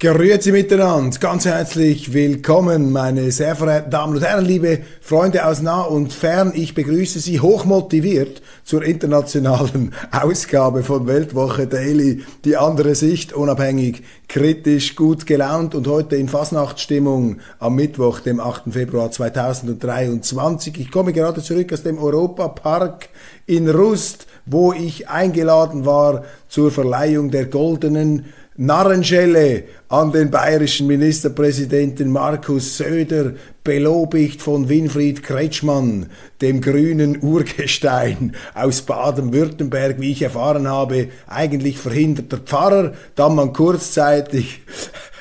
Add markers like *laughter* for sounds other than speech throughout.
Grüezi miteinander, ganz herzlich willkommen, meine sehr verehrten Damen und Herren, liebe Freunde aus nah und fern. Ich begrüße Sie hochmotiviert zur internationalen *laughs* Ausgabe von Weltwoche Daily. Die andere Sicht, unabhängig, kritisch, gut gelaunt und heute in Fasnachtsstimmung am Mittwoch, dem 8. Februar 2023. Ich komme gerade zurück aus dem Europapark in Rust, wo ich eingeladen war zur Verleihung der goldenen Narrenschelle an den bayerischen Ministerpräsidenten Markus Söder, belobigt von Winfried Kretschmann, dem grünen Urgestein aus Baden-Württemberg, wie ich erfahren habe, eigentlich verhinderter Pfarrer, dann man kurzzeitig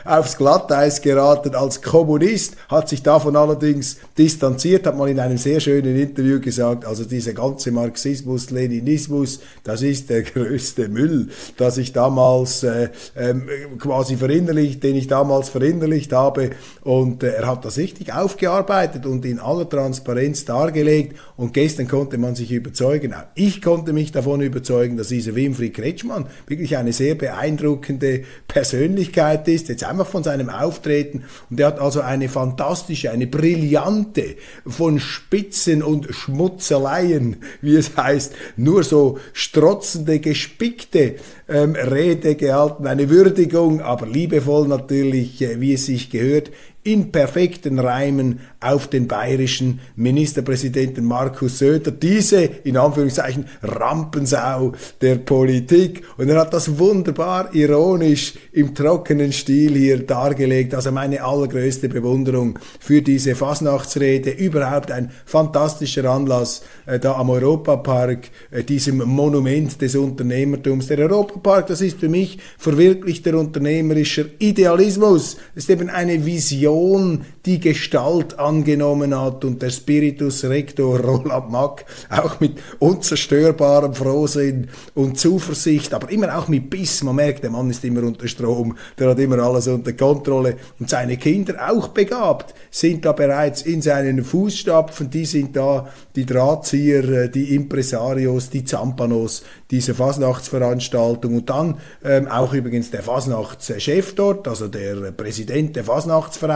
aufs Glatteis geraten. Als Kommunist, hat sich davon allerdings distanziert, hat mal in einem sehr schönen Interview gesagt, also dieser ganze Marxismus, Leninismus, das ist der *laughs* größte Müll, dass ich damals äh, ähm, quasi verinnerlicht, den ich damals verinnerlicht habe. Und äh, er hat das richtig aufgearbeitet und in aller Transparenz dargelegt. Und gestern konnte man sich überzeugen, auch ich konnte mich davon überzeugen, dass dieser Winfried Kretschmann wirklich eine sehr beeindruckende Persönlichkeit ist, jetzt einfach von seinem Auftreten. Und er hat also eine fantastische, eine brillante, von Spitzen und Schmutzeleien, wie es heißt, nur so strotzende, gespickte ähm, Rede gehalten. Eine Würdigung, aber liebevoll natürlich, äh, wie es sich gehört, in perfekten Reimen auf den bayerischen Ministerpräsidenten Markus Söder, diese in Anführungszeichen Rampensau der Politik. Und er hat das wunderbar ironisch im trockenen Stil hier dargelegt. Also meine allergrößte Bewunderung für diese Fasnachtsrede. Überhaupt ein fantastischer Anlass äh, da am Europapark, äh, diesem Monument des Unternehmertums. Der Europapark, das ist für mich verwirklichter unternehmerischer Idealismus. Das ist eben eine Vision Religion die Gestalt angenommen hat und der Spiritus Rector Roland Mack auch mit unzerstörbarem Frohsinn und Zuversicht, aber immer auch mit Biss. Man merkt, der Mann ist immer unter Strom, der hat immer alles unter Kontrolle. Und seine Kinder auch begabt, sind da bereits in seinen Fußstapfen, die sind da die Drahtzieher, äh, die Impresarios, die Zampanos dieser Fasnachtsveranstaltung. Und dann ähm, auch übrigens der Fasnachtschef dort, also der Präsident der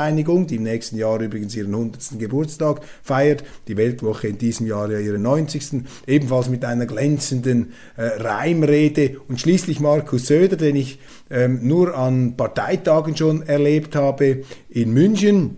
Fasnachtsvereinigung, die im nächsten Jahr übrigens ihren 100. Geburtstag feiert, die Weltwoche in diesem Jahr ja ihren 90. ebenfalls mit einer glänzenden äh, Reimrede und schließlich Markus Söder, den ich ähm, nur an Parteitagen schon erlebt habe in München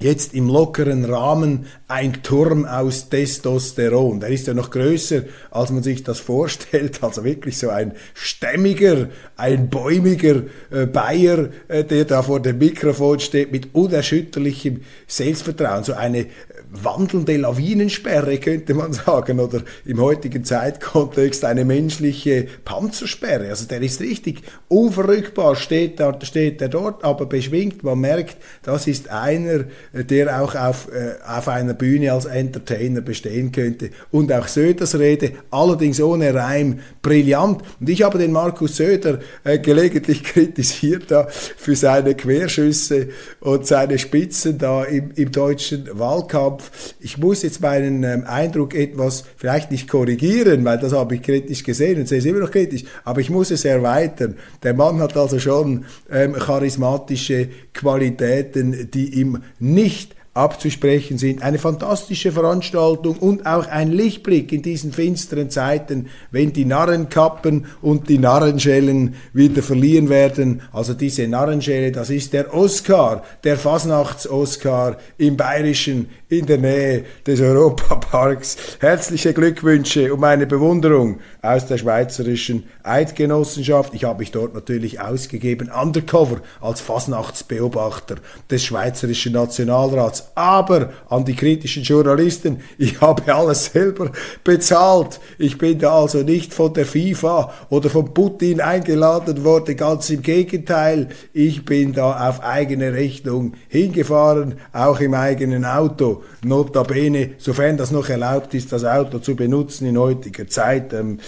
jetzt im lockeren Rahmen ein Turm aus Testosteron. Der ist ja noch größer, als man sich das vorstellt. *laughs* Also wirklich so ein stämmiger, ein bäumiger äh, Bayer, äh, der da vor dem Mikrofon steht mit unerschütterlichem Selbstvertrauen. So eine wandelnde Lawinensperre, könnte man sagen, oder im heutigen Zeitkontext eine menschliche Panzersperre. Also der ist richtig unverrückbar, steht, da, steht er dort, aber beschwingt. Man merkt, das ist einer, der auch auf, äh, auf einer Bühne als Entertainer bestehen könnte. Und auch Söders Rede, allerdings ohne Reim, brillant. Und ich habe den Markus Söder äh, gelegentlich *laughs* kritisiert da für seine Querschüsse und seine Spitzen da im, im deutschen Wahlkampf. Kopf. Ich muss jetzt meinen ähm, Eindruck etwas vielleicht nicht korrigieren, weil das habe ich kritisch gesehen und sehe es immer noch kritisch, aber ich muss es erweitern. Der Mann hat also schon ähm, charismatische Qualitäten, die ihm nicht abzusprechen sind. Eine fantastische Veranstaltung und auch ein Lichtblick in diesen finsteren Zeiten, wenn die Narrenkappen und die Narrenschellen wieder verliehen werden. Also diese Narrenschelle, das ist der Oscar, der Fasnachts-Oscar im bayerischen in der Nähe des Europaparks. Herzliche Glückwünsche und meine Bewunderung aus der schweizerischen Eidgenossenschaft. Ich habe mich dort natürlich ausgegeben, undercover als Fasnachtsbeobachter des Schweizerischen Nationalrats. Aber an die kritischen Journalisten, ich habe alles selber bezahlt. Ich bin da also nicht von der FIFA oder von Putin eingeladen worden, ganz im Gegenteil. Ich bin da auf eigene Rechnung hingefahren, auch im eigenen Auto. Notabene, sofern das noch erlaubt ist, das Auto zu benutzen in heutiger Zeit. Ähm,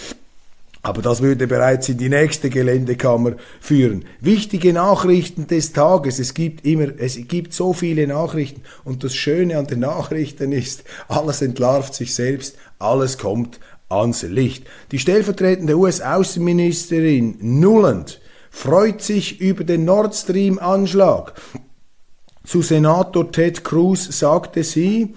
aber das würde bereits in die nächste Geländekammer führen. Wichtige Nachrichten des Tages. Es gibt immer, es gibt so viele Nachrichten. Und das Schöne an den Nachrichten ist, alles entlarvt sich selbst, alles kommt ans Licht. Die stellvertretende US-Außenministerin Nuland freut sich über den Nord Stream-Anschlag. Zu Senator Ted Cruz sagte sie,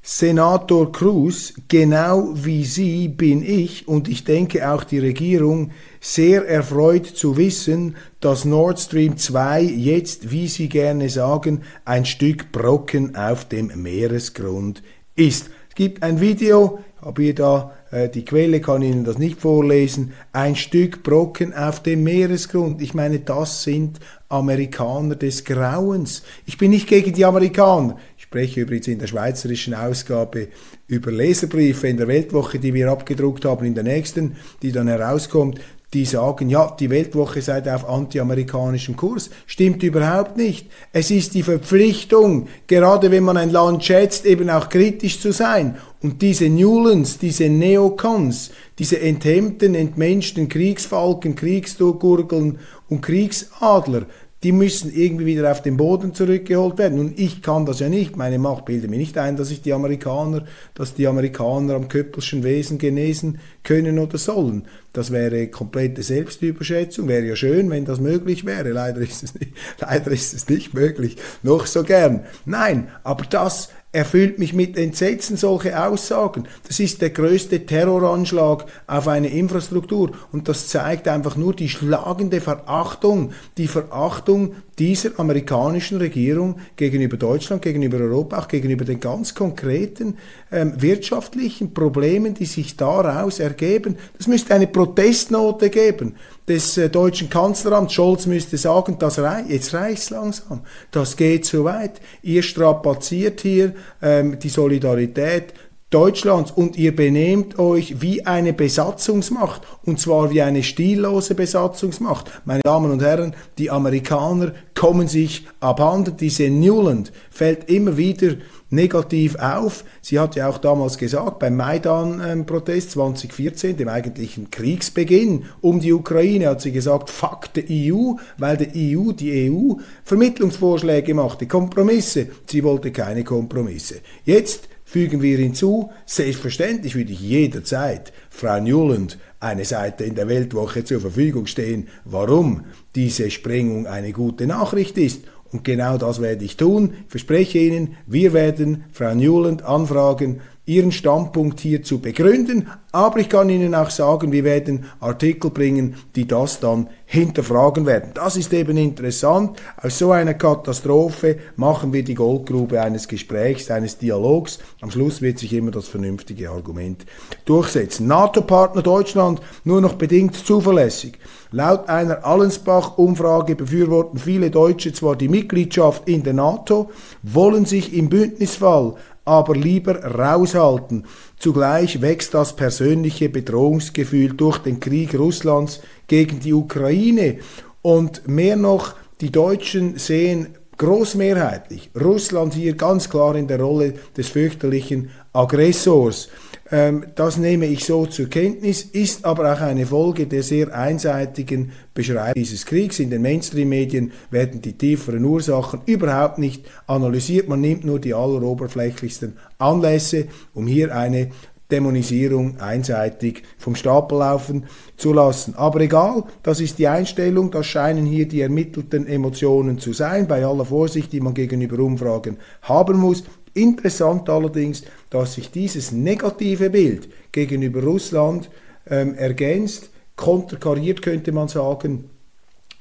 Senator Cruz, genau wie Sie bin ich und ich denke auch die Regierung sehr erfreut zu wissen, dass Nord Stream 2 jetzt, wie Sie gerne sagen, ein Stück Brocken auf dem Meeresgrund ist. Es gibt ein Video, habe hier da die Quelle, kann Ihnen das nicht vorlesen, ein Stück Brocken auf dem Meeresgrund. Ich meine, das sind Amerikaner des Grauens. Ich bin nicht gegen die Amerikaner spreche übrigens in der schweizerischen Ausgabe über Leserbriefe in der Weltwoche, die wir abgedruckt haben, in der nächsten, die dann herauskommt, die sagen, ja, die Weltwoche sei auf antiamerikanischem Kurs. Stimmt überhaupt nicht. Es ist die Verpflichtung, gerade wenn man ein Land schätzt, eben auch kritisch zu sein. Und diese Newlands, diese Neocons, diese enthemmten, entmenschten Kriegsfalken, Kriegsgurgeln und Kriegsadler, die müssen irgendwie wieder auf den Boden zurückgeholt werden. Und ich kann das ja nicht. Meine Macht bildet mir nicht ein, dass ich die Amerikaner, dass die Amerikaner am Köppelschen Wesen genesen können oder sollen. Das wäre komplette Selbstüberschätzung. Wäre ja schön, wenn das möglich wäre. Leider ist es nicht, *laughs* leider ist es nicht möglich. Noch so gern. Nein, aber das erfüllt mich mit Entsetzen solche Aussagen. Das ist der größte Terroranschlag auf eine Infrastruktur und das zeigt einfach nur die schlagende Verachtung, die Verachtung dieser amerikanischen Regierung gegenüber Deutschland, gegenüber Europa, auch gegenüber den ganz konkreten ähm, wirtschaftlichen Problemen, die sich daraus ergeben. Das müsste eine Protestnote geben des äh, deutschen Kanzleramts. Scholz müsste sagen, das rei jetzt reicht's langsam, das geht zu weit. Ihr strapaziert hier ähm, die Solidarität Deutschlands und ihr benehmt euch wie eine Besatzungsmacht und zwar wie eine stillose Besatzungsmacht. Meine Damen und Herren, die Amerikaner kommen sich abhanden. Diese Newland fällt immer wieder negativ auf. Sie hat ja auch damals gesagt, beim Maidan-Protest 2014, dem eigentlichen Kriegsbeginn um die Ukraine, hat sie gesagt, fuck the EU, weil die EU, die EU, Vermittlungsvorschläge machte, Kompromisse. Sie wollte keine Kompromisse. Jetzt fügen wir hinzu, selbstverständlich würde ich jederzeit Frau Newland eine Seite in der Weltwoche zur Verfügung stehen, warum diese Sprengung eine gute Nachricht ist. Und genau das werde ich tun. Ich verspreche Ihnen, wir werden Frau Newland anfragen, Ihren Standpunkt hier zu begründen. Aber ich kann Ihnen auch sagen, wir werden Artikel bringen, die das dann hinterfragen werden. Das ist eben interessant. Aus so einer Katastrophe machen wir die Goldgrube eines Gesprächs, eines Dialogs. Am Schluss wird sich immer das vernünftige Argument durchsetzen. NATO-Partner Deutschland nur noch bedingt zuverlässig. Laut einer Allensbach-Umfrage befürworten viele Deutsche zwar die Mitgliedschaft in der NATO, wollen sich im Bündnisfall aber lieber raushalten. Zugleich wächst das persönliche Bedrohungsgefühl durch den Krieg Russlands gegen die Ukraine. Und mehr noch, die Deutschen sehen großmehrheitlich Russland hier ganz klar in der Rolle des fürchterlichen Aggressors. Ähm, das nehme ich so zur Kenntnis, ist aber auch eine Folge der sehr einseitigen Beschreibung dieses Kriegs. In den Mainstream-Medien werden die tieferen Ursachen überhaupt nicht analysiert. Man nimmt nur die alleroberflächlichsten Anlässe, um hier eine Dämonisierung einseitig vom Stapel laufen zu lassen. Aber egal, das ist die Einstellung, das scheinen hier die ermittelten Emotionen zu sein, bei aller Vorsicht, die man gegenüber Umfragen haben muss. Interessant allerdings, dass sich dieses negative Bild gegenüber Russland ähm, ergänzt, konterkariert könnte man sagen,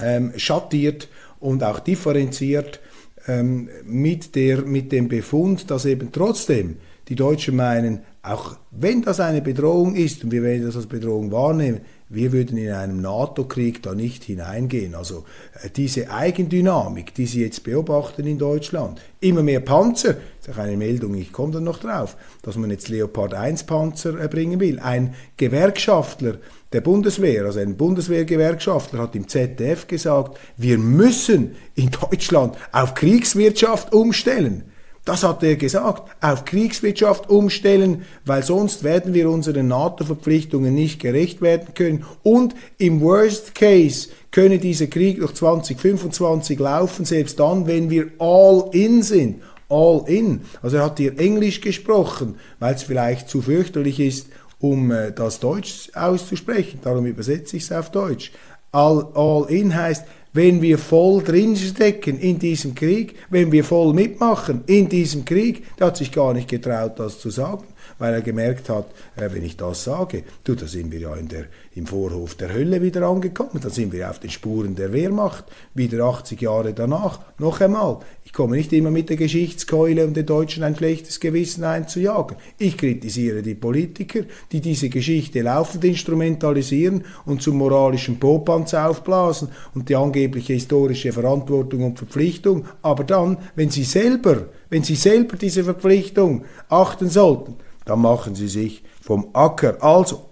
ähm, schattiert und auch differenziert ähm, mit, der, mit dem Befund, dass eben trotzdem die Deutschen meinen, auch wenn das eine Bedrohung ist und wir werden das als Bedrohung wahrnehmen, wir würden in einem NATO-Krieg da nicht hineingehen. Also äh, diese Eigendynamik, die Sie jetzt beobachten in Deutschland, immer mehr Panzer, ist auch eine Meldung, ich komme dann noch drauf, dass man jetzt Leopard 1 Panzer bringen will. Ein Gewerkschaftler der Bundeswehr, also ein Bundeswehrgewerkschaftler hat im ZDF gesagt, wir müssen in Deutschland auf Kriegswirtschaft umstellen. Das hat er gesagt, auf Kriegswirtschaft umstellen, weil sonst werden wir unseren NATO-Verpflichtungen nicht gerecht werden können. Und im Worst Case könne dieser Krieg noch 2025 laufen, selbst dann, wenn wir all in sind. All in. Also er hat hier Englisch gesprochen, weil es vielleicht zu fürchterlich ist, um äh, das Deutsch auszusprechen. Darum übersetze ich es auf Deutsch. All, all in heißt, wenn wir voll drinstecken in diesem Krieg, wenn wir voll mitmachen in diesem Krieg, der hat sich gar nicht getraut, das zu sagen, weil er gemerkt hat, äh, wenn ich das sage, du, da sind wir ja in der, im Vorhof der Hölle wieder angekommen, da sind wir auf den Spuren der Wehrmacht, wieder 80 Jahre danach, noch einmal, ich komme nicht immer mit der Geschichtskeule, um den Deutschen ein schlechtes Gewissen einzujagen. Ich kritisiere die Politiker, die diese Geschichte laufend instrumentalisieren und zum moralischen Popanz aufblasen und die angebliche historische Verantwortung und Verpflichtung, aber dann, wenn sie selber, wenn sie selber diese Verpflichtung achten sollten, dann machen sie sich vom Acker. Also,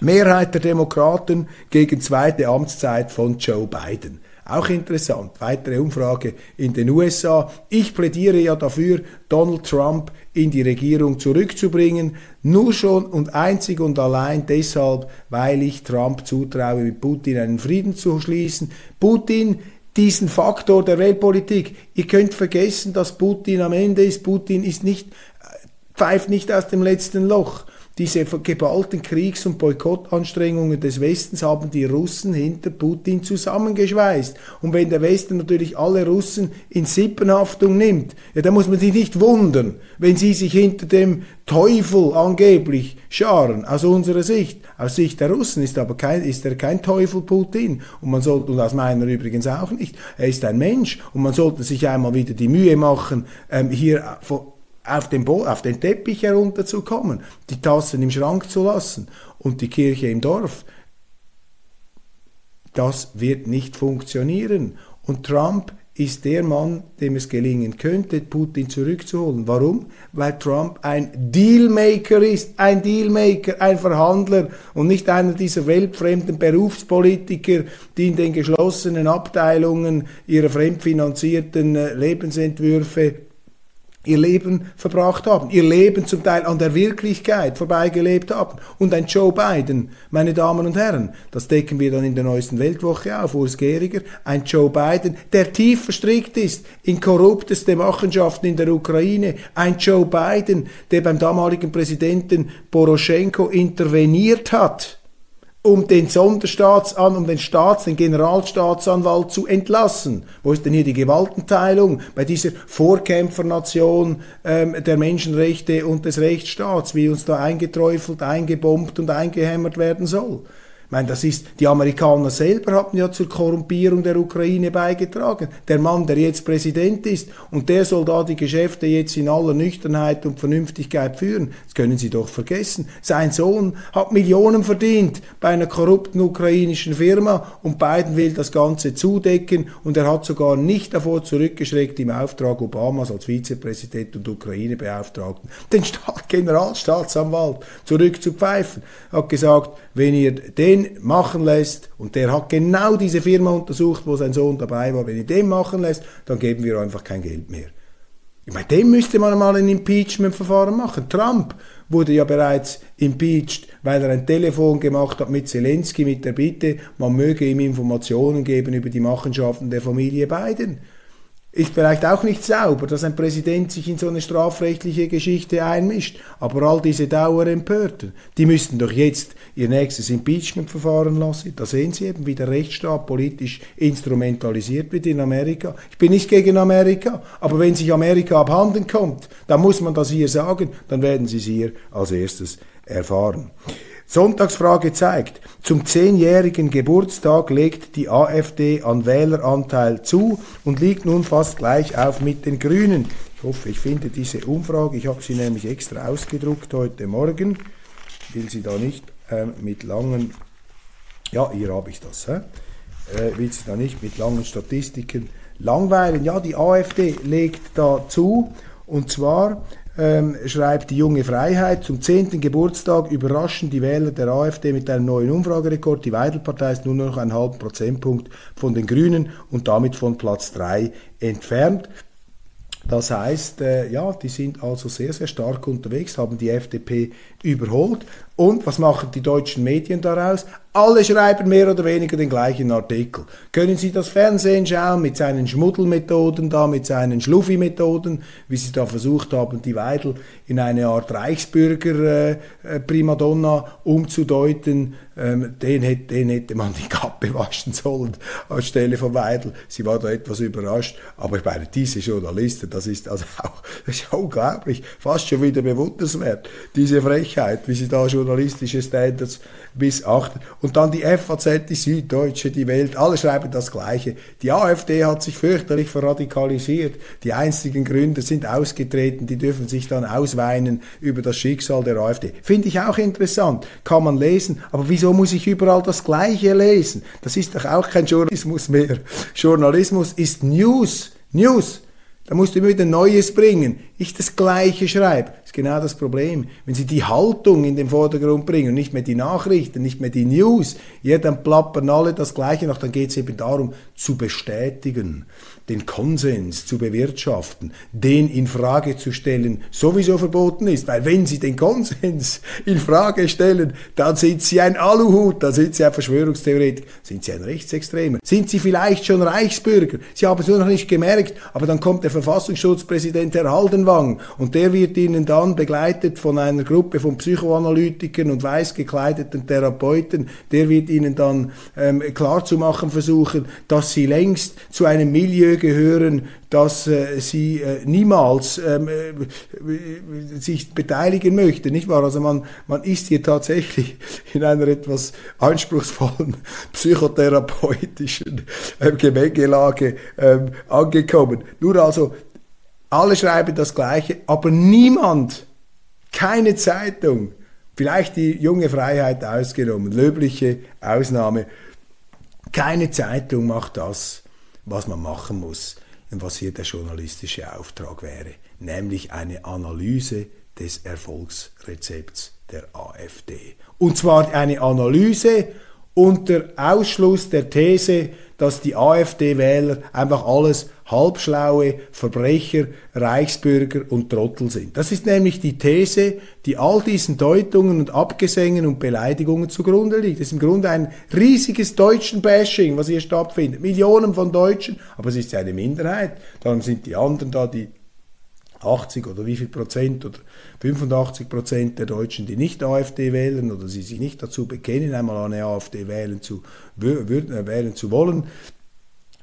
Mehrheit der Demokraten gegen zweite Amtszeit von Joe Biden. Auch interessant. Weitere Umfrage in den USA. Ich plädiere ja dafür, Donald Trump in die Regierung zurückzubringen. Nur schon und einzig und allein deshalb, weil ich Trump zutraue, mit Putin einen Frieden zu schließen. Putin diesen Faktor der Weltpolitik. Ihr könnt vergessen, dass Putin am Ende ist. Putin ist nicht, pfeift nicht aus dem letzten Loch. Diese geballten Kriegs- und Boykottanstrengungen des Westens haben die Russen hinter Putin zusammengeschweißt. Und wenn der Westen natürlich alle Russen in Sippenhaftung nimmt, ja, dann muss man sich nicht wundern, wenn sie sich hinter dem Teufel angeblich scharen, aus unserer Sicht. Aus Sicht der Russen ist aber kein, ist er kein Teufel Putin. Und man sollte, und aus meiner übrigens auch nicht. Er ist ein Mensch. Und man sollte sich einmal wieder die Mühe machen, ähm, hier auf den, Bo auf den Teppich herunterzukommen, die Tassen im Schrank zu lassen und die Kirche im Dorf. Das wird nicht funktionieren. Und Trump ist der Mann, dem es gelingen könnte, Putin zurückzuholen. Warum? Weil Trump ein Dealmaker ist, ein Dealmaker, ein Verhandler und nicht einer dieser weltfremden Berufspolitiker, die in den geschlossenen Abteilungen ihrer fremdfinanzierten äh, Lebensentwürfe ihr Leben verbracht haben, ihr Leben zum Teil an der Wirklichkeit vorbeigelebt haben. Und ein Joe Biden, meine Damen und Herren, das decken wir dann in der neuesten Weltwoche auf, Urs Gehriger, ein Joe Biden, der tief verstrickt ist in korrupteste Machenschaften in der Ukraine, ein Joe Biden, der beim damaligen Präsidenten Poroschenko interveniert hat um den Sonderstaatsan, um den Staats, den Generalstaatsanwalt zu entlassen. Wo ist denn hier die Gewaltenteilung bei dieser Vorkämpfernation ähm, der Menschenrechte und des Rechtsstaats, wie uns da eingeträufelt, eingebombt und eingehämmert werden soll? Ich meine, das ist, die Amerikaner selber haben ja zur Korrumpierung der Ukraine beigetragen. Der Mann, der jetzt Präsident ist, und der soll da die Geschäfte jetzt in aller Nüchternheit und Vernünftigkeit führen. Das können Sie doch vergessen. Sein Sohn hat Millionen verdient bei einer korrupten ukrainischen Firma und Biden will das Ganze zudecken und er hat sogar nicht davor zurückgeschreckt, im Auftrag Obamas als Vizepräsident und Ukraine-Beauftragten den Staat Generalstaatsanwalt zurückzupfeifen. Hat gesagt, wenn ihr den machen lässt, und der hat genau diese Firma untersucht, wo sein Sohn dabei war, wenn ihr den machen lässt, dann geben wir einfach kein Geld mehr. Ich meine, dem müsste man mal ein Impeachment-Verfahren machen. Trump wurde ja bereits impeached, weil er ein Telefon gemacht hat mit Zelensky mit der Bitte, man möge ihm Informationen geben über die Machenschaften der Familie Biden ist vielleicht auch nicht sauber, dass ein Präsident sich in so eine strafrechtliche Geschichte einmischt. Aber all diese Dauerempörten, die müssten doch jetzt ihr nächstes Impeachment verfahren lassen. Da sehen Sie eben, wie der Rechtsstaat politisch instrumentalisiert wird in Amerika. Ich bin nicht gegen Amerika, aber wenn sich Amerika abhanden kommt, dann muss man das hier sagen, dann werden Sie es hier als erstes erfahren. Sonntagsfrage zeigt, zum zehnjährigen Geburtstag legt die AfD an Wähleranteil zu und liegt nun fast gleich auf mit den Grünen. Ich hoffe, ich finde diese Umfrage. Ich habe sie nämlich extra ausgedruckt heute Morgen. Ich will sie da nicht äh, mit langen, ja, hier habe ich das, äh, will sie da nicht mit langen Statistiken langweilen. Ja, die AfD legt da zu und zwar ähm, schreibt die junge Freiheit, zum 10. Geburtstag überraschen die Wähler der AfD mit einem neuen Umfragerekord. Die Weidel-Partei ist nur noch einen halben Prozentpunkt von den Grünen und damit von Platz 3 entfernt. Das heißt, äh, ja, die sind also sehr, sehr stark unterwegs, haben die FDP überholt. Und was machen die deutschen Medien daraus? Alle schreiben mehr oder weniger den gleichen Artikel. Können Sie das Fernsehen schauen mit seinen Schmuddelmethoden da, mit seinen Schluffi-Methoden, wie Sie da versucht haben, die Weidel in eine Art Reichsbürger-Primadonna äh, äh umzudeuten? Ähm, den, hätte, den hätte man die Kappe *laughs* waschen sollen anstelle von Weidel. Sie war da etwas überrascht. Aber ich meine, diese Journalisten, das ist also *laughs* auch, das ist unglaublich, fast schon wieder bewundernswert, diese Frechheit, wie sie da journalistische Standards missachten. Und dann die FAZ, die Süddeutsche, die Welt, alle schreiben das Gleiche. Die AfD hat sich fürchterlich verradikalisiert. Die einzigen Gründer sind ausgetreten, die dürfen sich dann ausweinen über das Schicksal der AfD. Finde ich auch interessant, kann man lesen. Aber wieso muss ich überall das Gleiche lesen? Das ist doch auch kein Journalismus mehr. Journalismus ist News. News. Da musst du immer wieder Neues bringen. Ich das Gleiche schreibe. Ist genau das Problem. Wenn Sie die Haltung in den Vordergrund bringen und nicht mehr die Nachrichten, nicht mehr die News, ja, dann plappern alle das Gleiche noch. Dann geht es eben darum, zu bestätigen, den Konsens zu bewirtschaften, den in Frage zu stellen, sowieso verboten ist. Weil wenn Sie den Konsens *laughs* in Frage stellen, dann sind Sie ein Aluhut, dann sind Sie ein Verschwörungstheoretiker, sind Sie ein Rechtsextremer, sind Sie vielleicht schon Reichsbürger. Sie haben es nur noch nicht gemerkt, aber dann kommt der Verfassungsschutzpräsident Herr Haldenwang und der wird Ihnen dann begleitet von einer Gruppe von Psychoanalytikern und weiß gekleideten Therapeuten, der wird Ihnen dann ähm, klarzumachen versuchen, dass Sie längst zu einem Milieu gehören, dass äh, Sie äh, niemals ähm, äh, sich beteiligen möchten, nicht wahr? Also man, man ist hier tatsächlich *laughs* in einer etwas anspruchsvollen *laughs* psychotherapeutischen äh, Gemengelage ähm, angekommen. Nur also alle schreiben das Gleiche, aber niemand, keine Zeitung, vielleicht die junge Freiheit ausgenommen, löbliche Ausnahme, keine Zeitung macht das, was man machen muss und was hier der journalistische Auftrag wäre, nämlich eine Analyse des Erfolgsrezepts der AfD. Und zwar eine Analyse unter Ausschluss der These, dass die AfD-Wähler einfach alles halbschlaue Verbrecher, Reichsbürger und Trottel sind. Das ist nämlich die These, die all diesen Deutungen und Abgesängen und Beleidigungen zugrunde liegt. Das ist im Grunde ein riesiges deutschen Bashing, was hier stattfindet. Millionen von Deutschen, aber es ist ja eine Minderheit. Darum sind die anderen da, die 80 oder wie viel Prozent oder 85 Prozent der Deutschen, die nicht AfD wählen oder sie sich nicht dazu bekennen, einmal eine AfD wählen zu, äh, wählen zu wollen,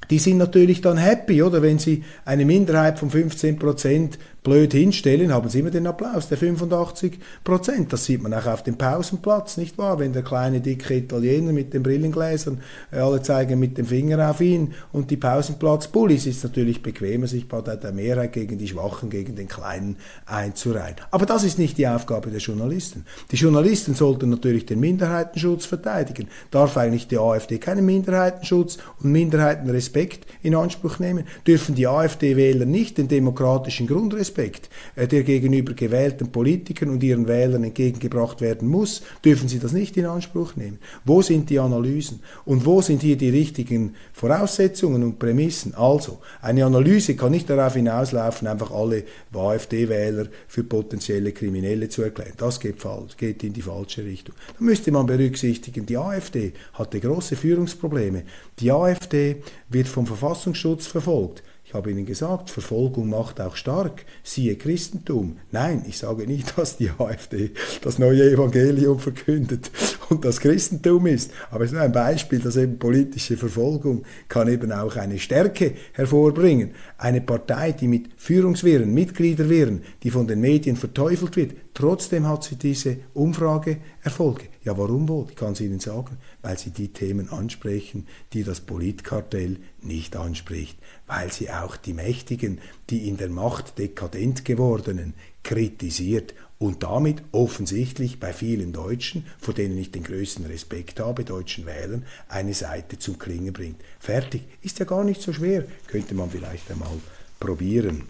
die sind natürlich dann happy, oder? Wenn sie eine Minderheit von 15 Prozent blöd hinstellen, haben sie immer den Applaus der 85 Prozent. Das sieht man auch auf dem Pausenplatz, nicht wahr? Wenn der kleine, dicke Italiener mit den Brillengläsern, äh, alle zeigen mit dem Finger auf ihn und die Pausenplatz-Bullies ist natürlich bequemer, sich bei der Mehrheit gegen die Schwachen, gegen den Kleinen einzureihen. Aber das ist nicht die Aufgabe der Journalisten. Die Journalisten sollten natürlich den Minderheitenschutz verteidigen. Darf eigentlich die AfD keinen Minderheitenschutz und Minderheitenrespekt in Anspruch nehmen? Dürfen die AfD-Wähler nicht den demokratischen Grundrespekt Respekt, äh, der gegenüber gewählten Politikern und ihren Wählern entgegengebracht werden muss, dürfen sie das nicht in Anspruch nehmen. Wo sind die Analysen? Und wo sind hier die richtigen Voraussetzungen und Prämissen? Also, eine Analyse kann nicht darauf hinauslaufen, einfach alle AfD-Wähler für potenzielle Kriminelle zu erklären. Das geht, falsch, geht in die falsche Richtung. Da müsste man berücksichtigen, die AfD hatte große Führungsprobleme. Die AfD wird vom Verfassungsschutz verfolgt habe Ihnen gesagt, Verfolgung macht auch stark. Siehe Christentum. Nein, ich sage nicht, dass die AfD das neue Evangelium verkündet und das Christentum ist. Aber es ist nur ein Beispiel, dass eben politische Verfolgung kann eben auch eine Stärke hervorbringen. Eine Partei, die mit Führungswirren, Mitgliederwirren, die von den Medien verteufelt wird, trotzdem hat sie diese Umfrageerfolge. Ja, warum wohl? Ich kann es Ihnen sagen, weil sie die Themen ansprechen, die das Politkartell nicht anspricht, weil sie auch die Mächtigen, die in der Macht dekadent gewordenen, kritisiert und damit offensichtlich bei vielen Deutschen, vor denen ich den größten Respekt habe, deutschen Wählern, eine Seite zum Klingen bringt. Fertig. Ist ja gar nicht so schwer. Könnte man vielleicht einmal probieren.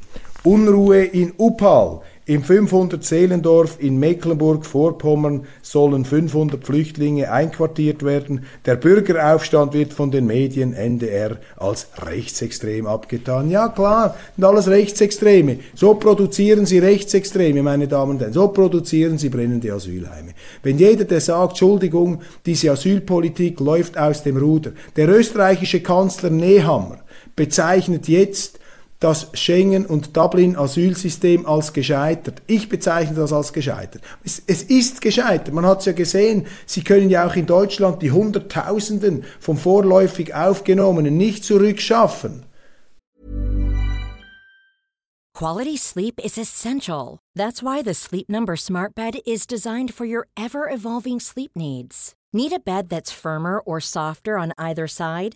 Unruhe in Uppal. Im 500-Seelendorf in Mecklenburg-Vorpommern sollen 500 Flüchtlinge einquartiert werden. Der Bürgeraufstand wird von den Medien NDR als rechtsextrem abgetan. Ja klar, sind alles Rechtsextreme. So produzieren sie Rechtsextreme, meine Damen und Herren. So produzieren sie brennende Asylheime. Wenn jeder, der sagt, Entschuldigung, diese Asylpolitik läuft aus dem Ruder. Der österreichische Kanzler Nehammer bezeichnet jetzt das Schengen- und Dublin-Asylsystem als gescheitert. Ich bezeichne das als gescheitert. Es, es ist gescheitert. Man hat es ja gesehen. Sie können ja auch in Deutschland die Hunderttausenden von vorläufig Aufgenommenen nicht zurückschaffen. Quality sleep is essential. That's why the Sleep Number Smart Bed is designed for your ever-evolving sleep needs. Need a bed that's firmer or softer on either side?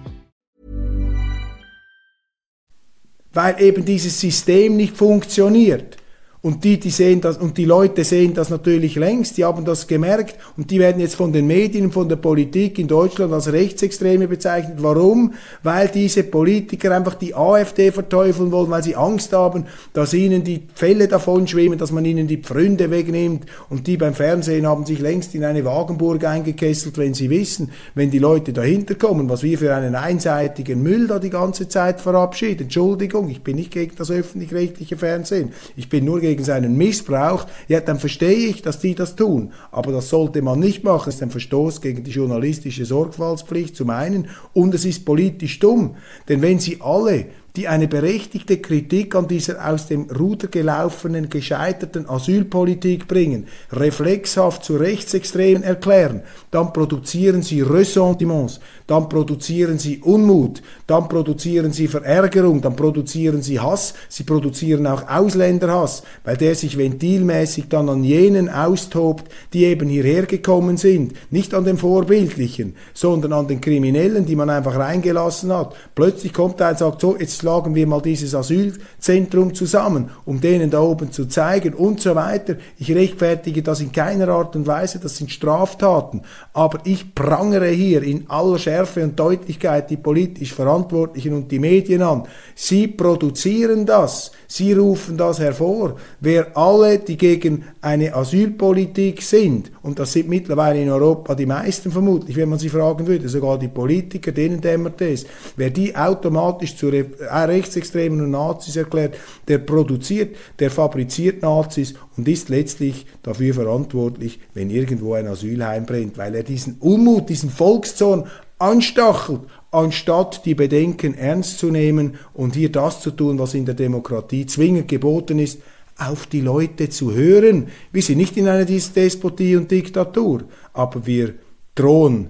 weil eben dieses System nicht funktioniert. Und die, die sehen das, und die Leute sehen das natürlich längst, die haben das gemerkt und die werden jetzt von den Medien, von der Politik in Deutschland als Rechtsextreme bezeichnet. Warum? Weil diese Politiker einfach die AfD verteufeln wollen, weil sie Angst haben, dass ihnen die Fälle davon schwimmen, dass man ihnen die Pfründe wegnimmt und die beim Fernsehen haben sich längst in eine Wagenburg eingekesselt, wenn sie wissen, wenn die Leute dahinter kommen, was wir für einen einseitigen Müll da die ganze Zeit verabschieden. Entschuldigung, ich bin nicht gegen das öffentlich-rechtliche Fernsehen. Ich bin nur gegen gegen seinen Missbrauch, ja, dann verstehe ich, dass die das tun. Aber das sollte man nicht machen. Es ist ein Verstoß gegen die journalistische Sorgfaltspflicht zum einen und es ist politisch dumm. Denn wenn sie alle die eine berechtigte Kritik an dieser aus dem Ruder gelaufenen, gescheiterten Asylpolitik bringen, reflexhaft zu Rechtsextremen erklären, dann produzieren sie Ressentiments, dann produzieren sie Unmut, dann produzieren sie Verärgerung, dann produzieren sie Hass, sie produzieren auch Ausländerhass, weil der sich ventilmäßig dann an jenen austobt, die eben hierher gekommen sind, nicht an den Vorbildlichen, sondern an den Kriminellen, die man einfach reingelassen hat. Plötzlich kommt er und sagt, so, jetzt schlagen wir mal dieses Asylzentrum zusammen, um denen da oben zu zeigen und so weiter. Ich rechtfertige das in keiner Art und Weise, das sind Straftaten. Aber ich prangere hier in aller Schärfe und Deutlichkeit die politisch Verantwortlichen und die Medien an. Sie produzieren das. Sie rufen das hervor. Wer alle, die gegen eine Asylpolitik sind, und das sind mittlerweile in Europa die meisten vermutlich, wenn man sie fragen würde, sogar die Politiker, denen dämmert es, wer die automatisch zu äh, Rechtsextremen und Nazis erklärt, der produziert, der fabriziert Nazis und ist letztlich dafür verantwortlich, wenn irgendwo ein Asylheim brennt, weil er diesen Unmut, diesen Volkszorn anstachelt, anstatt die Bedenken ernst zu nehmen und hier das zu tun, was in der Demokratie zwingend geboten ist, auf die Leute zu hören. Wir sind nicht in einer Despotie und Diktatur, aber wir drohen,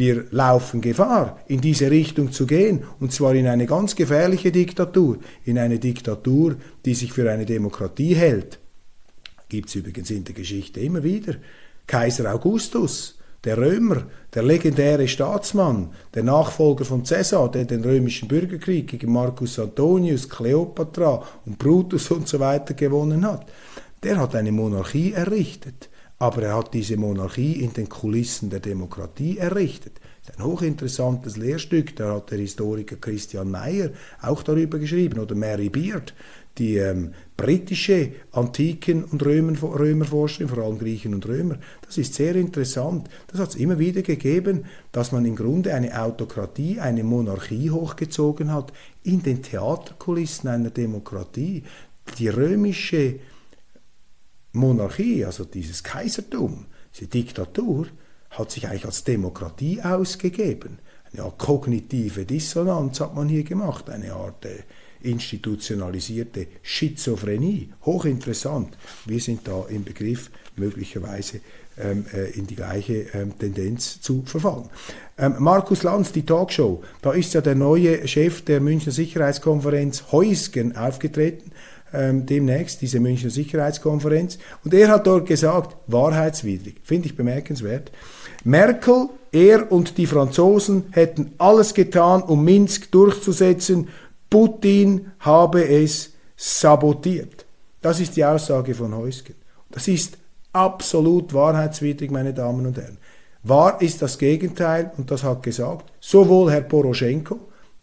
wir laufen Gefahr, in diese Richtung zu gehen, und zwar in eine ganz gefährliche Diktatur, in eine Diktatur, die sich für eine Demokratie hält. Gibt es übrigens in der Geschichte immer wieder. Kaiser Augustus, Der Römer, der legendäre Staatsmann, der Nachfolger von Caesar, der den römischen Bürgerkrieg gegen Marcus Antonius, Kleopatra und Brutus und so weiter gewonnen hat, der hat eine Monarchie errichtet. Aber er hat diese Monarchie in den Kulissen der Demokratie errichtet. Das ist ein hochinteressantes Lehrstück, da hat der Historiker Christian Meyer auch darüber geschrieben, oder Mary Beard, die ähm, britische Antiken- und Römer, Römerforscherin, vor allem Griechen und Römer. Das ist sehr interessant. Das hat es immer wieder gegeben, dass man im Grunde eine Autokratie, eine Monarchie hochgezogen hat in den Theaterkulissen einer Demokratie. Die römische Monarchie, also dieses Kaisertum, diese Diktatur, hat sich eigentlich als Demokratie ausgegeben. Eine Art kognitive Dissonanz hat man hier gemacht, eine Art äh, institutionalisierte Schizophrenie. Hochinteressant. Wir sind da im Begriff, möglicherweise ähm, äh, in die gleiche ähm, Tendenz zu verfallen. Ähm, Markus Lanz, die Talkshow, da ist ja der neue Chef der Münchner Sicherheitskonferenz Heusgen aufgetreten ähm, demnächst, diese Münchner Sicherheitskonferenz. Und er hat dort gesagt, wahrheitswidrig, finde ich bemerkenswert. Merkel, er und die Franzosen hätten alles getan, um Minsk durchzusetzen. Putin habe es sabotiert. Das ist die Aussage von Heusgen. Das ist absolut wahrheitswidrig, meine Damen und Herren. Wahr ist das Gegenteil, und das hat gesagt sowohl Herr Poroschenko,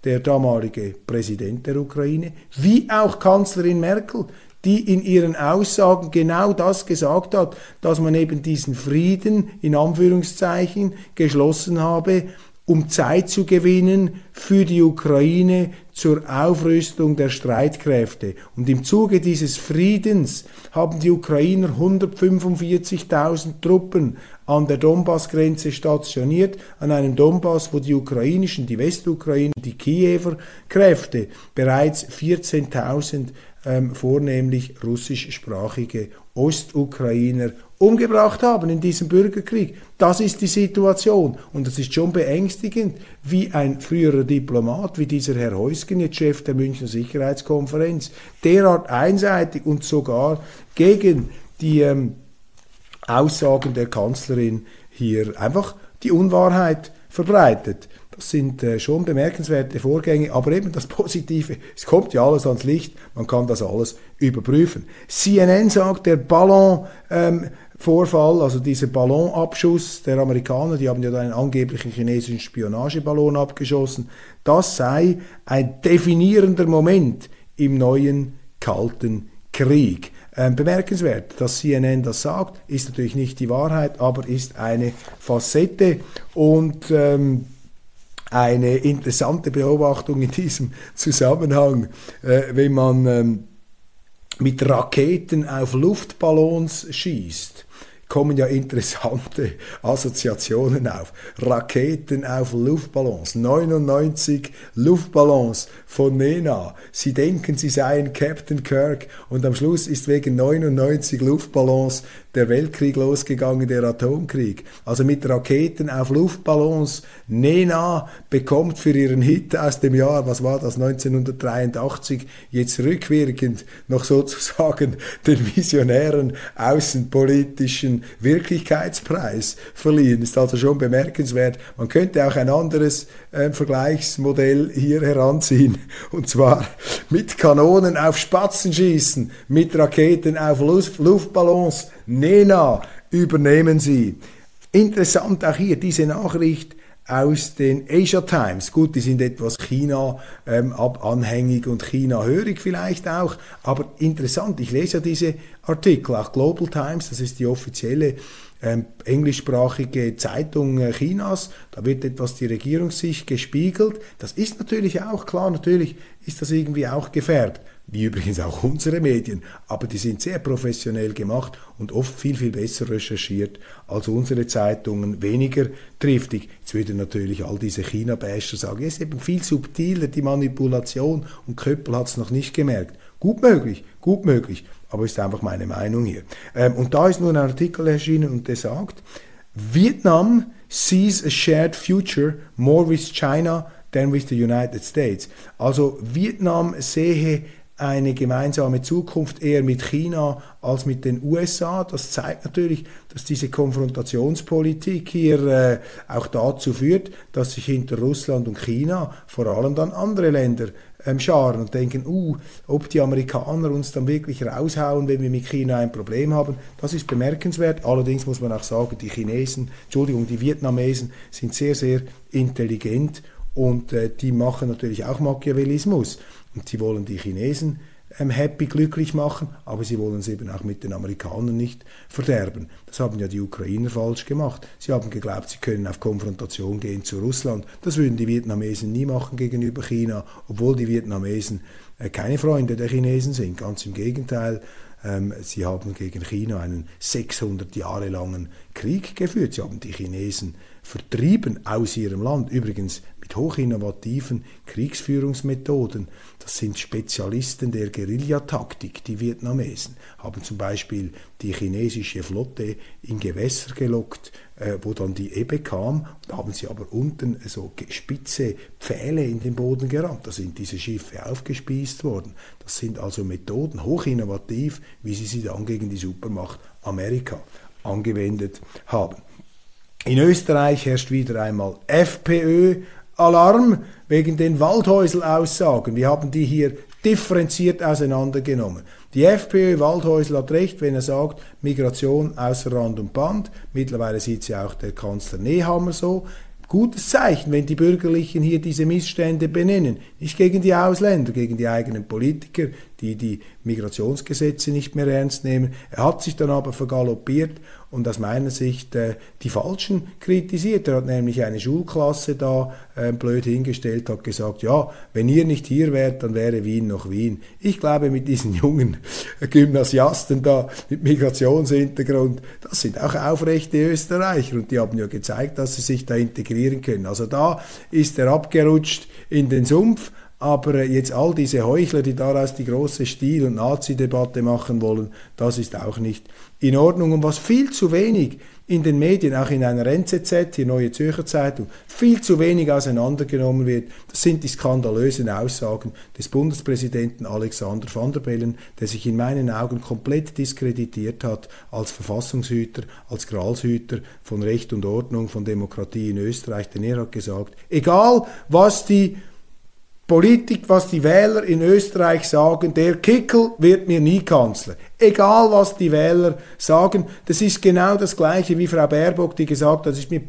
der damalige Präsident der Ukraine, wie auch Kanzlerin Merkel, die in ihren Aussagen genau das gesagt hat, dass man eben diesen Frieden in Anführungszeichen geschlossen habe, um Zeit zu gewinnen für die Ukraine zur Aufrüstung der Streitkräfte. Und im Zuge dieses Friedens haben die Ukrainer 145.000 Truppen an der Donbassgrenze stationiert, an einem Donbass, wo die ukrainischen, die Westukrainer, die Kiewer Kräfte bereits 14.000 ähm, vornehmlich russischsprachige Ostukrainer umgebracht haben in diesem Bürgerkrieg. Das ist die Situation. Und das ist schon beängstigend, wie ein früherer Diplomat, wie dieser Herr Heusgen, jetzt Chef der Münchner Sicherheitskonferenz, derart einseitig und sogar gegen die ähm, Aussagen der Kanzlerin hier einfach die Unwahrheit verbreitet. Das sind äh, schon bemerkenswerte Vorgänge, aber eben das Positive, es kommt ja alles ans Licht, man kann das alles überprüfen. CNN sagt, der Ballon ähm, Vorfall, also dieser Ballonabschuss der Amerikaner, die haben ja einen angeblichen chinesischen Spionageballon abgeschossen, das sei ein definierender Moment im neuen Kalten Krieg. Ähm, bemerkenswert, dass CNN das sagt, ist natürlich nicht die Wahrheit, aber ist eine Facette und ähm, eine interessante Beobachtung in diesem Zusammenhang, äh, wenn man ähm, mit Raketen auf Luftballons schießt kommen ja interessante *laughs* Assoziationen auf. Raketen auf Luftballons, 99 Luftballons von Nena. Sie denken, sie seien Captain Kirk und am Schluss ist wegen 99 Luftballons der Weltkrieg losgegangen, der Atomkrieg. Also mit Raketen auf Luftballons. Nena bekommt für ihren Hit aus dem Jahr, was war das, 1983, jetzt rückwirkend noch sozusagen *laughs* den visionären außenpolitischen Wirklichkeitspreis verliehen. Ist also schon bemerkenswert. Man könnte auch ein anderes äh, Vergleichsmodell hier heranziehen. *laughs* Und zwar mit Kanonen auf Spatzen schießen, mit Raketen auf Luftballons Nena übernehmen Sie. Interessant auch hier diese Nachricht aus den Asia Times. Gut, die sind etwas China ähm, anhängig und China hörig vielleicht auch, aber interessant. Ich lese ja diese Artikel, auch Global Times, das ist die offizielle ähm, englischsprachige Zeitung äh, Chinas. Da wird etwas die Regierungssicht gespiegelt. Das ist natürlich auch klar, natürlich ist das irgendwie auch gefährdet wie übrigens auch unsere Medien, aber die sind sehr professionell gemacht und oft viel, viel besser recherchiert als unsere Zeitungen, weniger triftig. Jetzt würden natürlich all diese China-Basher sagen, es ist eben viel subtiler, die Manipulation und Köppel hat es noch nicht gemerkt. Gut möglich, gut möglich, aber ist einfach meine Meinung hier. Ähm, und da ist nun ein Artikel erschienen und der sagt, Vietnam sees a shared future more with China than with the United States. Also Vietnam sehe eine gemeinsame Zukunft eher mit China als mit den USA. Das zeigt natürlich, dass diese Konfrontationspolitik hier äh, auch dazu führt, dass sich hinter Russland und China vor allem dann andere Länder ähm, scharen und denken, uh, ob die Amerikaner uns dann wirklich raushauen, wenn wir mit China ein Problem haben. Das ist bemerkenswert. Allerdings muss man auch sagen, die Chinesen, Entschuldigung, die Vietnamesen sind sehr, sehr intelligent und äh, die machen natürlich auch Machiavellismus. Und sie wollen die Chinesen ähm, happy, glücklich machen, aber sie wollen es eben auch mit den Amerikanern nicht verderben. Das haben ja die Ukrainer falsch gemacht. Sie haben geglaubt, sie können auf Konfrontation gehen zu Russland. Das würden die Vietnamesen nie machen gegenüber China, obwohl die Vietnamesen äh, keine Freunde der Chinesen sind. Ganz im Gegenteil, ähm, sie haben gegen China einen 600 Jahre langen Krieg geführt. Sie haben die Chinesen vertrieben aus ihrem Land. Übrigens mit hochinnovativen Kriegsführungsmethoden. Das sind Spezialisten der Guerillataktik, die Vietnamesen, haben zum Beispiel die chinesische Flotte in Gewässer gelockt, äh, wo dann die Ebbe kam. Da haben sie aber unten so spitze Pfähle in den Boden gerammt. Da sind diese Schiffe aufgespießt worden. Das sind also Methoden, hochinnovativ, wie sie sie dann gegen die Supermacht Amerika angewendet haben. In Österreich herrscht wieder einmal FPÖ, Alarm wegen den Waldhäusel-Aussagen. Wir haben die hier differenziert auseinandergenommen. Die FPÖ Waldhäusel hat recht, wenn er sagt, Migration außer Rand und Band. Mittlerweile sieht sie auch der Kanzler Nehammer so. Gutes Zeichen, wenn die Bürgerlichen hier diese Missstände benennen. Nicht gegen die Ausländer, gegen die eigenen Politiker, die die Migrationsgesetze nicht mehr ernst nehmen. Er hat sich dann aber vergaloppiert und aus meiner Sicht äh, die Falschen kritisiert. Er hat nämlich eine Schulklasse da äh, blöd hingestellt, hat gesagt, ja, wenn ihr nicht hier wärt, dann wäre Wien noch Wien. Ich glaube, mit diesen *laughs* jungen Gymnasiasten da mit Migrationshintergrund, das sind auch aufrechte Österreicher und die haben ja gezeigt, dass sie sich da integrieren können. Also da ist er abgerutscht in den Sumpf aber jetzt all diese Heuchler, die daraus die große Stil- und Nazi-Debatte machen wollen, das ist auch nicht in Ordnung. Und was viel zu wenig in den Medien, auch in einer NZZ, die Neue Zürcher Zeitung, viel zu wenig auseinandergenommen wird, das sind die skandalösen Aussagen des Bundespräsidenten Alexander van der Bellen, der sich in meinen Augen komplett diskreditiert hat als Verfassungshüter, als Gralshüter von Recht und Ordnung, von Demokratie in Österreich. Denn er hat gesagt, egal was die Politik, was die Wähler in Österreich sagen, der Kickel wird mir nie Kanzler. Egal was die Wähler sagen, das ist genau das gleiche wie Frau Baerbock, die gesagt hat, das ist mir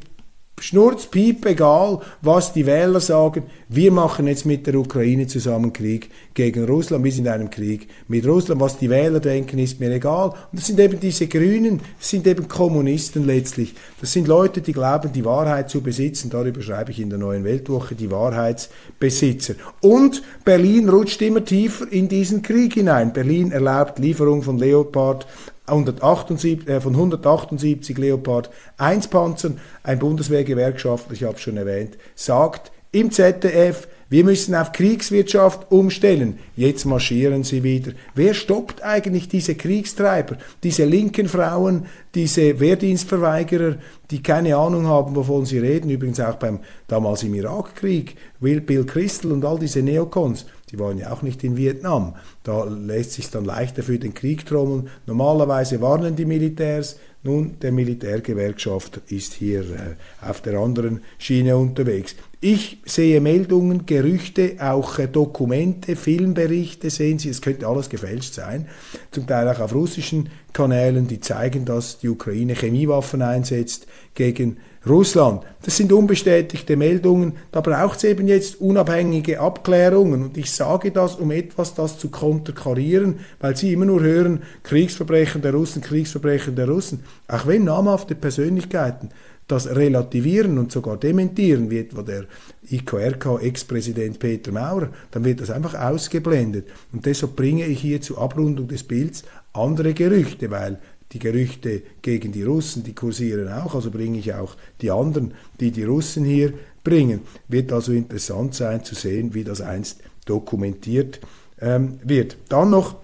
Schnurzpiep egal, was die Wähler sagen. Wir machen jetzt mit der Ukraine zusammen Krieg gegen Russland. Wir sind in einem Krieg mit Russland. Was die Wähler denken, ist mir egal. Und das sind eben diese Grünen, das sind eben Kommunisten letztlich. Das sind Leute, die glauben, die Wahrheit zu besitzen. Darüber schreibe ich in der Neuen Weltwoche, die Wahrheitsbesitzer. Und Berlin rutscht immer tiefer in diesen Krieg hinein. Berlin erlaubt Lieferung von Leopard 178, äh, von 178 Leopard 1 Panzern. Ein Bundeswehrgewerkschaftler, ich habe schon erwähnt, sagt im ZDF, wir müssen auf Kriegswirtschaft umstellen. Jetzt marschieren sie wieder. Wer stoppt eigentlich diese Kriegstreiber, diese linken Frauen, diese Wehrdienstverweigerer, die keine Ahnung haben, wovon sie reden? Übrigens auch beim damals im Irakkrieg, Will Bill Crystal und all diese Neocons. Die waren ja auch nicht in Vietnam. Da lässt sich dann leichter für den Krieg trommeln. Normalerweise warnen die Militärs. Nun, der Militärgewerkschafter ist hier äh, auf der anderen Schiene unterwegs. Ich sehe Meldungen, Gerüchte, auch äh, Dokumente, Filmberichte, sehen Sie, es könnte alles gefälscht sein, zum Teil auch auf russischen Kanälen, die zeigen, dass die Ukraine Chemiewaffen einsetzt gegen Russland. Das sind unbestätigte Meldungen. Da braucht es eben jetzt unabhängige Abklärungen. Und ich sage das, um etwas das zu konterkarieren, weil Sie immer nur hören, Kriegsverbrechen der Russen, Kriegsverbrechen der Russen. Auch wenn namhafte Persönlichkeiten das relativieren und sogar dementieren, wie etwa der IKRK-Ex-Präsident Peter Maurer, dann wird das einfach ausgeblendet. Und deshalb bringe ich hier zur Abrundung des Bilds andere Gerüchte, weil die Gerüchte gegen die Russen, die kursieren auch, also bringe ich auch die anderen, die die Russen hier bringen. Wird also interessant sein zu sehen, wie das einst dokumentiert ähm, wird. Dann noch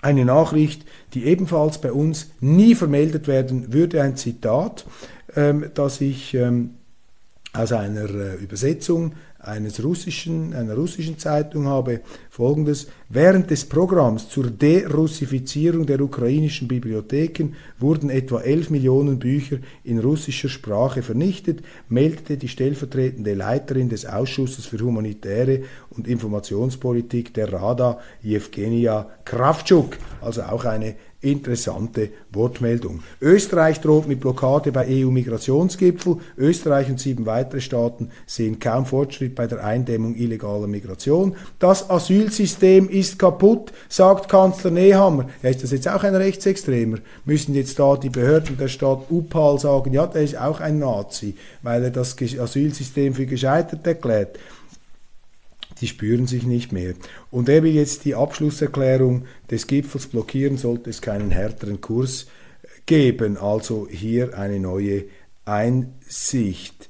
eine Nachricht, die ebenfalls bei uns nie vermeldet werden würde, ein Zitat, ähm, das ich ähm, aus einer äh, Übersetzung eines russischen, einer russischen Zeitung habe folgendes. Während des Programms zur Derussifizierung der ukrainischen Bibliotheken wurden etwa 11 Millionen Bücher in russischer Sprache vernichtet, meldete die stellvertretende Leiterin des Ausschusses für humanitäre und Informationspolitik der Rada, Jewgenia Kravchuk, also auch eine Interessante Wortmeldung. Österreich droht mit Blockade bei EU-Migrationsgipfel. Österreich und sieben weitere Staaten sehen kaum Fortschritt bei der Eindämmung illegaler Migration. Das Asylsystem ist kaputt, sagt Kanzler Nehammer. Ja, ist das jetzt auch ein Rechtsextremer? Müssen jetzt da die Behörden der Stadt Upal sagen, ja, der ist auch ein Nazi, weil er das Asylsystem für gescheitert erklärt? Die spüren sich nicht mehr. Und er will jetzt die Abschlusserklärung des Gipfels blockieren, sollte es keinen härteren Kurs geben. Also hier eine neue Einsicht.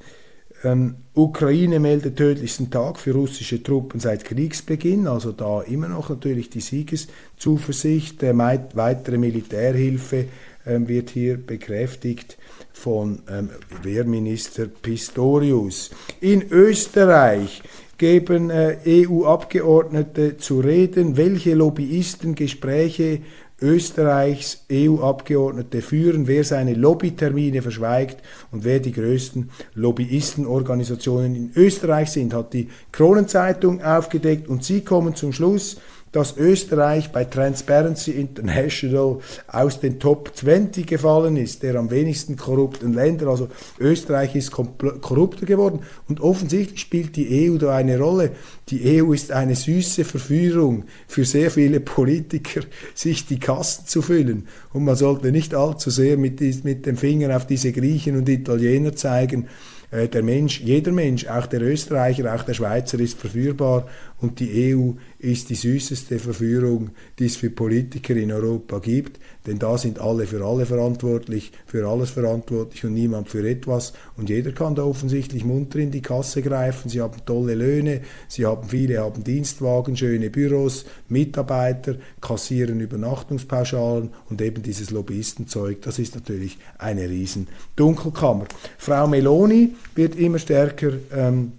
Ähm, Ukraine meldet tödlichsten Tag für russische Truppen seit Kriegsbeginn, also da immer noch natürlich die Siegeszuversicht. Äh, weitere Militärhilfe äh, wird hier bekräftigt von ähm, Wehrminister Pistorius. In Österreich geben äh, EU-Abgeordnete zu reden, welche Lobbyistengespräche Österreichs EU-Abgeordnete führen, wer seine Lobbytermine verschweigt und wer die größten Lobbyistenorganisationen in Österreich sind, hat die Kronenzeitung aufgedeckt. Und sie kommen zum Schluss, dass Österreich bei Transparency International aus den Top 20 gefallen ist, der am wenigsten korrupten Länder. Also Österreich ist korrupter geworden und offensichtlich spielt die EU da eine Rolle. Die EU ist eine süße Verführung für sehr viele Politiker, *laughs* sich die Kassen zu füllen. Und man sollte nicht allzu sehr mit, mit dem Finger auf diese Griechen und Italiener zeigen, äh, der Mensch, jeder Mensch, auch der Österreicher, auch der Schweizer ist verführbar und die EU ist die süßeste Verführung, die es für Politiker in Europa gibt, denn da sind alle für alle verantwortlich, für alles verantwortlich und niemand für etwas und jeder kann da offensichtlich munter in die Kasse greifen. Sie haben tolle Löhne, sie haben viele haben Dienstwagen, schöne Büros, Mitarbeiter, kassieren Übernachtungspauschalen und eben dieses Lobbyistenzeug, das ist natürlich eine riesen Dunkelkammer. Frau Meloni wird immer stärker ähm,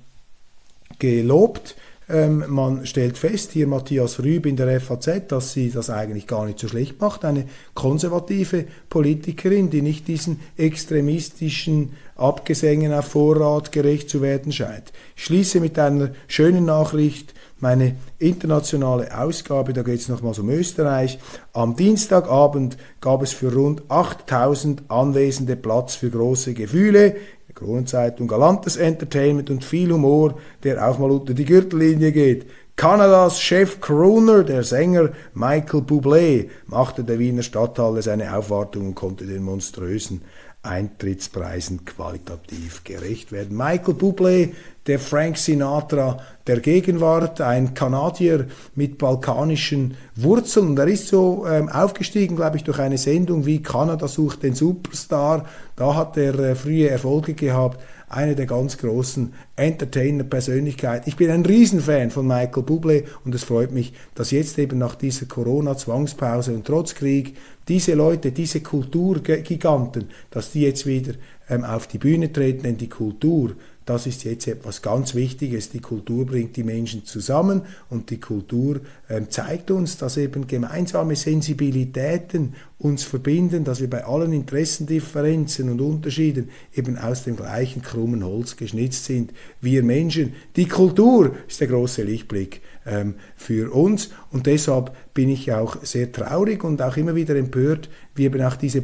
gelobt. Ähm, man stellt fest, hier Matthias Rüb in der FAZ, dass sie das eigentlich gar nicht so schlecht macht. Eine konservative Politikerin, die nicht diesen extremistischen Abgesängen auf Vorrat gerecht zu werden scheint. Ich schließe mit einer schönen Nachricht meine internationale Ausgabe, da geht es nochmals um Österreich. Am Dienstagabend gab es für rund 8000 Anwesende Platz für große Gefühle. Kronenzeitung, galantes Entertainment und viel Humor, der auch mal unter die Gürtellinie geht. Kanadas Chef Crooner, der Sänger Michael Bublé, machte der Wiener Stadthalle seine Aufwartung und konnte den monströsen Eintrittspreisen qualitativ gerecht werden. Michael Bublé, der Frank Sinatra der Gegenwart, ein Kanadier mit balkanischen Wurzeln. Und er ist so ähm, aufgestiegen, glaube ich, durch eine Sendung wie Kanada sucht den Superstar. Da hat er äh, frühe Erfolge gehabt. Eine der ganz großen Entertainer-Persönlichkeiten. Ich bin ein Riesenfan von Michael Bublé und es freut mich, dass jetzt eben nach dieser Corona-Zwangspause und trotz Krieg diese Leute, diese Kulturgiganten, dass die jetzt wieder ähm, auf die Bühne treten, denn die Kultur das ist jetzt etwas ganz Wichtiges. Die Kultur bringt die Menschen zusammen und die Kultur äh, zeigt uns, dass eben gemeinsame Sensibilitäten uns verbinden, dass wir bei allen Interessendifferenzen und Unterschieden eben aus dem gleichen krummen Holz geschnitzt sind. Wir Menschen. Die Kultur ist der große Lichtblick ähm, für uns und deshalb bin ich auch sehr traurig und auch immer wieder empört, wie eben auch diese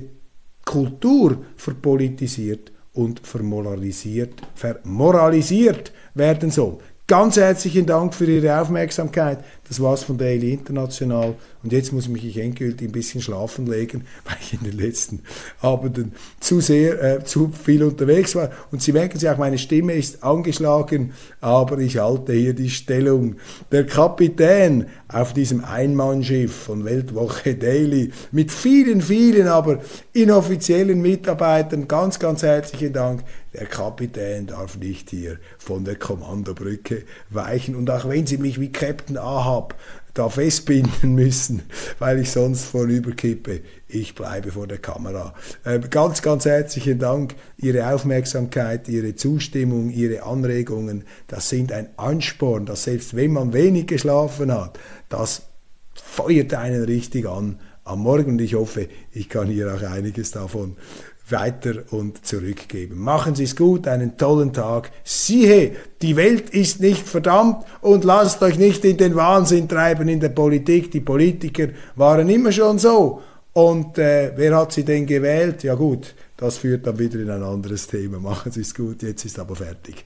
Kultur verpolitisiert und vermoralisiert, vermoralisiert werden soll. Ganz herzlichen Dank für Ihre Aufmerksamkeit. Das war's von Daily International. Und jetzt muss ich mich endgültig ein bisschen schlafen legen, *laughs* weil ich in den letzten Abenden zu sehr, äh, zu viel unterwegs war. Und Sie merken sich auch, meine Stimme ist angeschlagen, aber ich halte hier die Stellung. Der Kapitän auf diesem Einmannschiff von Weltwoche Daily mit vielen, vielen, aber inoffiziellen Mitarbeitern. Ganz, ganz herzlichen Dank der Kapitän darf nicht hier von der Kommandobrücke weichen. Und auch wenn Sie mich wie Captain Ahab da festbinden müssen, weil ich sonst vorüberkippe, ich bleibe vor der Kamera. Äh, ganz, ganz herzlichen Dank. Ihre Aufmerksamkeit, Ihre Zustimmung, Ihre Anregungen, das sind ein Ansporn, dass selbst wenn man wenig geschlafen hat, das feuert einen richtig an am Morgen und ich hoffe, ich kann hier auch einiges davon weiter und zurückgeben. Machen Sie es gut, einen tollen Tag. Siehe, die Welt ist nicht verdammt und lasst euch nicht in den Wahnsinn treiben in der Politik. Die Politiker waren immer schon so. Und äh, wer hat sie denn gewählt? Ja gut, das führt dann wieder in ein anderes Thema. Machen Sie es gut, jetzt ist aber fertig.